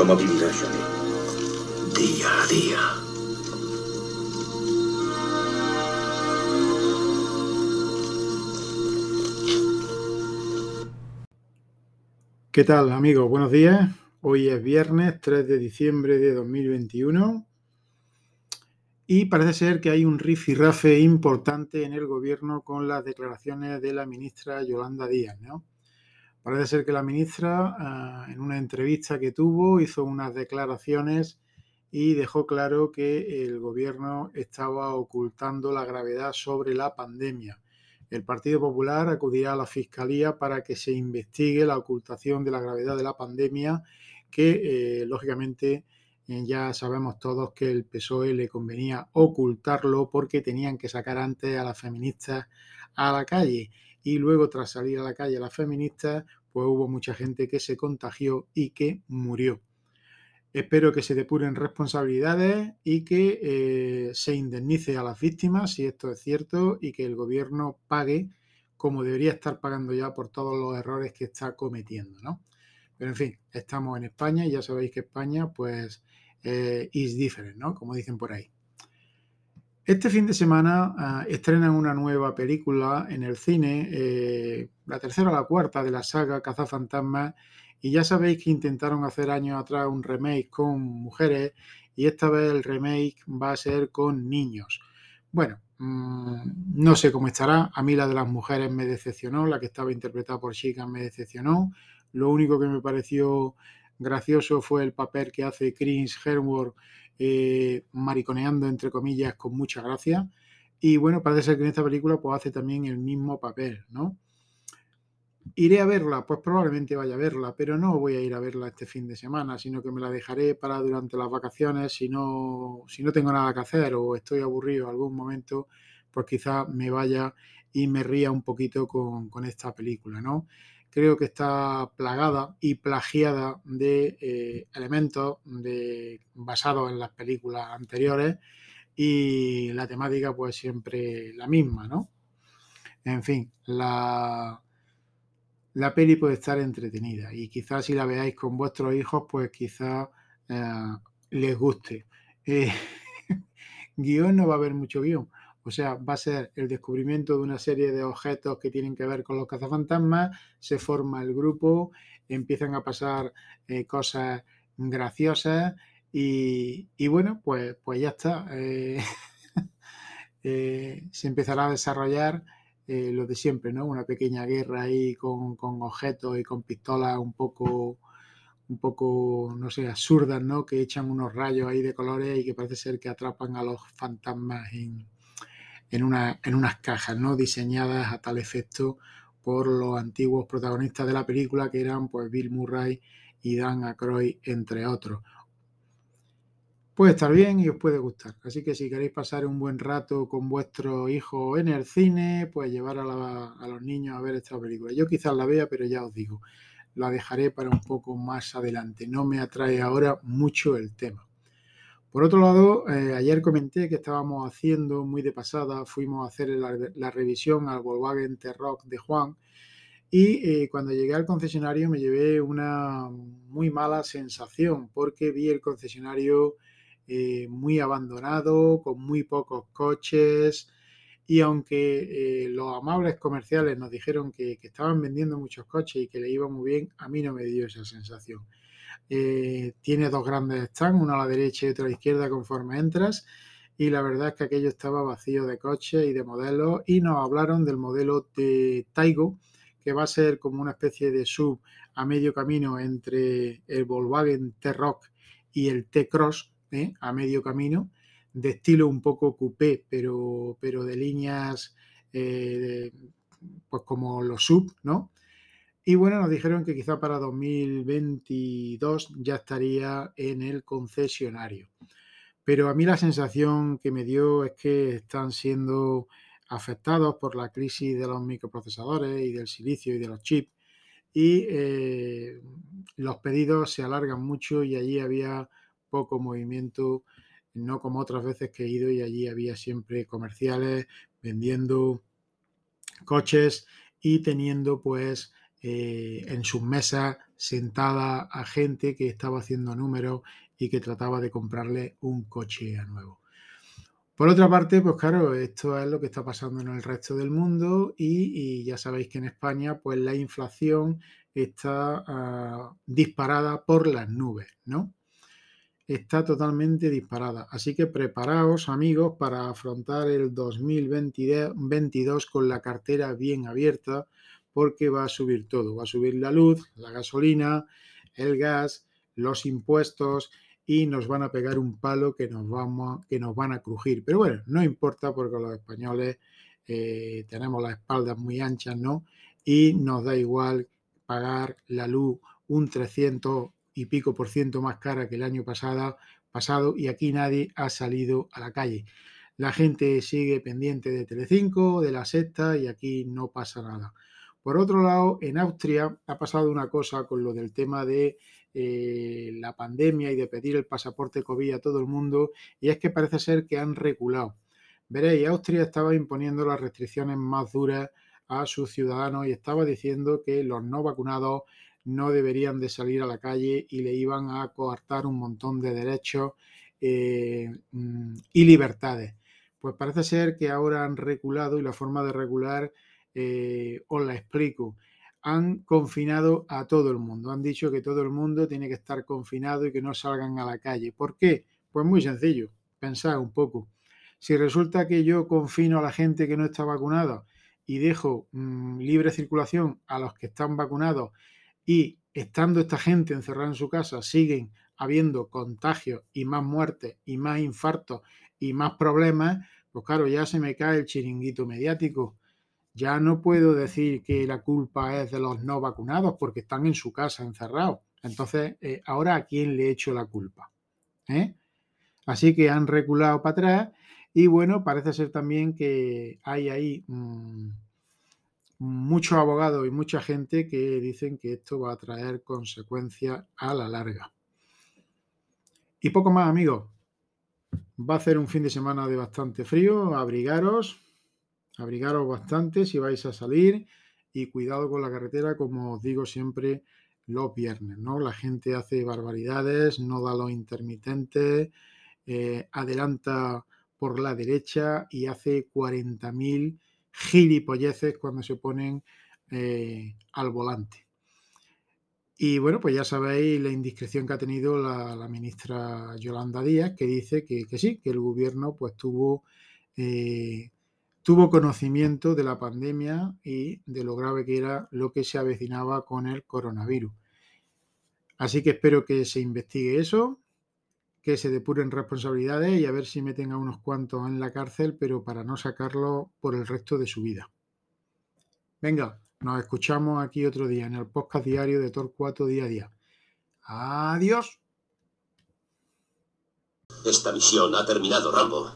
¿Cómo vivirá Johnny? Día a día. ¿Qué tal amigos? Buenos días. Hoy es viernes 3 de diciembre de 2021 y parece ser que hay un rifirrafe importante en el gobierno con las declaraciones de la ministra Yolanda Díaz. ¿no? Parece ser que la ministra ah, en una entrevista que tuvo hizo unas declaraciones y dejó claro que el gobierno estaba ocultando la gravedad sobre la pandemia el Partido Popular acudirá a la Fiscalía para que se investigue la ocultación de la gravedad de la pandemia, que eh, lógicamente eh, ya sabemos todos que el PSOE le convenía ocultarlo porque tenían que sacar antes a las feministas a la calle. Y luego, tras salir a la calle las feministas, pues hubo mucha gente que se contagió y que murió. Espero que se depuren responsabilidades y que eh, se indemnice a las víctimas, si esto es cierto, y que el gobierno pague como debería estar pagando ya por todos los errores que está cometiendo, ¿no? Pero en fin, estamos en España y ya sabéis que España, pues, eh, is different, ¿no? Como dicen por ahí. Este fin de semana ah, estrenan una nueva película en el cine, eh, la tercera o la cuarta de la saga Cazafantasmas, y ya sabéis que intentaron hacer años atrás un remake con mujeres y esta vez el remake va a ser con niños. Bueno, mm, no sé cómo estará. A mí la de las mujeres me decepcionó, la que estaba interpretada por chicas me decepcionó. Lo único que me pareció gracioso fue el papel que hace Chris Hemsworth eh, mariconeando entre comillas con mucha gracia. Y bueno, parece ser que en esta película pues hace también el mismo papel, ¿no? ¿Iré a verla? Pues probablemente vaya a verla, pero no voy a ir a verla este fin de semana, sino que me la dejaré para durante las vacaciones si no, si no tengo nada que hacer o estoy aburrido algún momento, pues quizás me vaya y me ría un poquito con, esta película, ¿no? Creo que está plagada y plagiada de eh, elementos basados en las películas anteriores y la temática pues siempre la misma, ¿no? En fin, la, la peli puede estar entretenida y quizás si la veáis con vuestros hijos, pues quizás eh, les guste. Eh, guion no va a haber mucho guion. O sea, va a ser el descubrimiento de una serie de objetos que tienen que ver con los cazafantasmas, se forma el grupo, empiezan a pasar eh, cosas graciosas y, bueno, pues, pues ya está. se empezará a desarrollar eh, lo de siempre, ¿no? Una pequeña guerra ahí con, objetos y con pistolas un poco, un poco, no sé, absurdas, ¿no? Que echan unos rayos ahí de colores y que parece ser que atrapan a los fantasmas en, en, una, en unas cajas, ¿no? Diseñadas a tal efecto por los antiguos protagonistas de la película que eran pues Bill Murray y Dan Aykroyd, entre otros puede estar bien y os puede gustar. Así que si queréis pasar un buen rato con vuestro hijo en el cine, pues llevar a, los niños a ver esta película. Yo quizás la vea, pero ya os digo, la dejaré para un poco más adelante. No me atrae ahora mucho el tema. Por otro lado, eh, ayer comenté que estábamos haciendo muy de pasada, fuimos a hacer la, revisión al Volkswagen T-Rock de Juan y eh, cuando llegué al concesionario me llevé una muy mala sensación porque vi el concesionario eh, muy abandonado, con muy pocos coches. Y aunque los amables comerciales nos dijeron que, estaban vendiendo muchos coches y que le iba muy bien, a mí no me dio esa sensación. Eh, tiene dos grandes stands, uno a la derecha y otro a la izquierda conforme entras. Y la verdad es que aquello estaba vacío de coches y de modelos. Y nos hablaron del modelo de Taigo, que va a ser como una especie de sub a medio camino entre el Volkswagen T-Rock y el T-Cross, ¿eh? a medio camino, de estilo un poco coupé, pero, pero de líneas eh, pues como los sub, ¿no? Y bueno, nos dijeron que quizá para 2022 ya estaría en el concesionario. Pero a mí la sensación que me dio es que están siendo afectados por la crisis de los microprocesadores y del silicio y de los chips. Y eh, los pedidos se alargan mucho y allí había poco movimiento, no como otras veces que he ido y allí había siempre comerciales vendiendo coches y teniendo pues eh, en sus mesas sentada a gente que estaba haciendo números y que trataba de comprarle un coche a nuevo. Por otra parte, pues claro, esto es lo que está pasando en el resto del mundo y, ya sabéis que en España pues la inflación está ah, disparada por las nubes, ¿no? Está totalmente disparada. Así que preparaos, amigos, para afrontar el 2022 con la cartera bien abierta porque va a subir todo. Va a subir la luz, la gasolina, el gas, los impuestos y nos van a pegar un palo que nos, vamos, que nos van a crujir. Pero bueno, no importa porque los españoles eh, tenemos las espaldas muy anchas, ¿no? Y nos da igual pagar la luz un 300 y pico por ciento más cara que el año pasado, pasado y aquí nadie ha salido a la calle. La gente sigue pendiente de Telecinco, de la sexta y aquí no pasa nada. Por otro lado, en Austria ha pasado una cosa con lo del tema de eh, la pandemia y de pedir el pasaporte COVID a todo el mundo, y es que parece ser que han reculado. Veréis, Austria estaba imponiendo las restricciones más duras a sus ciudadanos y estaba diciendo que los no vacunados no deberían de salir a la calle y le iban a coartar un montón de derechos eh, mm, y libertades. Pues parece ser que ahora han reculado y la forma de regular eh, os la explico han confinado a todo el mundo. Han dicho que todo el mundo tiene que estar confinado y que no salgan a la calle. ¿Por qué? Pues muy sencillo. Pensad un poco. Si resulta que yo confino a la gente que no está vacunada y dejo mm, libre circulación a los que están vacunados y estando esta gente encerrada en su casa siguen habiendo contagios y más muertes y más infartos y más problemas, pues claro, ya se me cae el chiringuito mediático ya no puedo decir que la culpa es de los no vacunados porque están en su casa encerrados. Entonces, eh, ahora a quién le echo la culpa. ¿Eh? Así que han reculado para atrás y bueno, parece ser también que hay ahí mm, muchos abogados y mucha gente que dicen que esto va a traer consecuencias a la larga. Y poco más, amigos. Va a ser un fin de semana de bastante frío, abrigaros abrigaros bastante si vais a salir y cuidado con la carretera, como os digo siempre los viernes, ¿no? La gente hace barbaridades, no da los intermitentes, eh, adelanta por la derecha y hace 40.000 gilipolleces cuando se ponen eh, al volante. Y bueno, pues ya sabéis la indiscreción que ha tenido la, ministra Yolanda Díaz, que dice que, sí, que el gobierno pues tuvo eh, tuvo conocimiento de la pandemia y de lo grave que era lo que se avecinaba con el coronavirus. Así que espero que se investigue eso, que se depuren responsabilidades y a ver si meten a unos cuantos en la cárcel, pero para no sacarlo por el resto de su vida. Venga, nos escuchamos aquí otro día en el podcast diario de Torcuato Día a Día. Adiós. Esta misión ha terminado, Rambo.